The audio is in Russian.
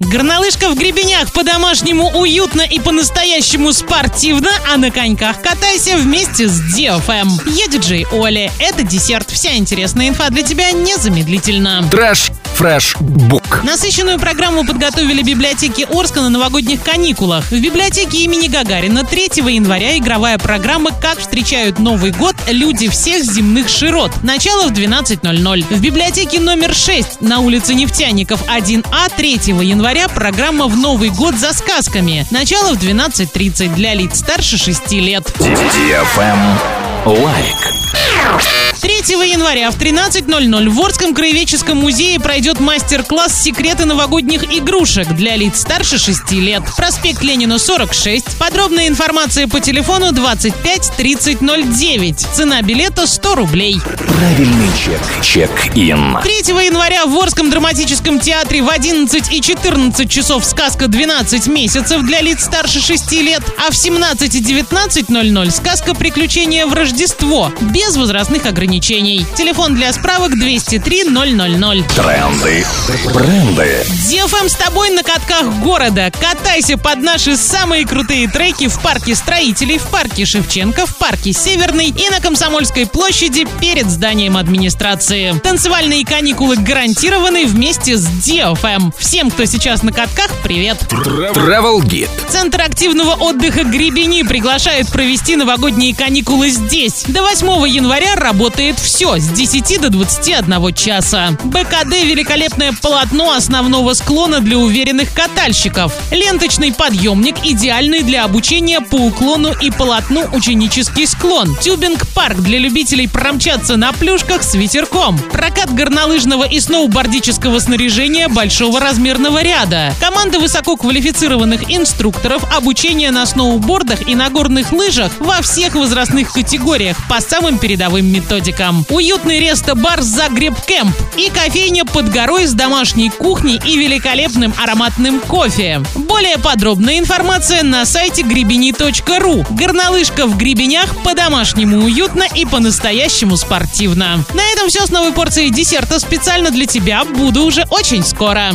Горнолыжка в гребенях по-домашнему уютно и по-настоящему спортивно, а на коньках катайся вместе с DFM. Я диджей Оля. Это десерт. Вся интересная инфа для тебя незамедлительно. Trash Fresh Book. Насыщенную программу подготовили библиотеки Орска на новогодних каникулах. В библиотеке имени Гагарина 3 января игровая программа «Как встречают Новый год люди всех земных широт». Начало в 12.00. В библиотеке номер 6 на улице Нефтяников 1А 3 января программа «В Новый год за сказками». Начало в 12.30 для лиц старше 6 лет. Лайк. 3 января в 13.00 в Орском краеведческом музее пройдет мастер-класс «Секреты новогодних игрушек» для лиц старше 6 лет. Проспект Ленина, 46. Подробная информация по телефону 25 30 09. Цена билета 100 рублей. Правильный чек. Чек-ин. 3 января в Орском драматическом театре в 11 и 14 часов сказка «12 месяцев» для лиц старше 6 лет, а в 17 и 19.00 сказка «Приключения в Рождество» без возрастных ограничений. Телефон для справок 203 000. Тренды. Бренды. Дефам с тобой на катках города. Катайся под наши самые крутые треки в парке строителей, в парке Шевченко, в парке Северный и на Комсомольской площади перед зданием администрации. Танцевальные каникулы гарантированы вместе с DFM. Всем, кто сейчас на катках, привет! Travel Guide. Центр активного отдыха Гребени приглашает провести новогодние каникулы здесь. До 8 января работает все с 10 до 21 часа. БКД – великолепное полотно основного склона для уверенных катальщиков. Ленточный подъемник – идеальный для обучения по уклону и полотну ученический склон. Тюбинг-парк для любителей промчаться на плюшках с ветерком. Прокат горнолыжного и сноубордического снаряжения большого размерного ряда. Команда высококвалифицированных инструкторов, обучение на сноубордах и на горных лыжах во всех возрастных категориях по самым передовым методикам. Уютный ресто-бар «Загреб Кэмп» и кофейня под горой с домашней кухней и великолепным ароматным кофе. Более подробная информация на сайте гребени.ру. Горнолыжка в гребенях по-домашнему уютно и по-настоящему спортивно. На этом все с новой порцией десерта специально для тебя. Буду уже очень скоро.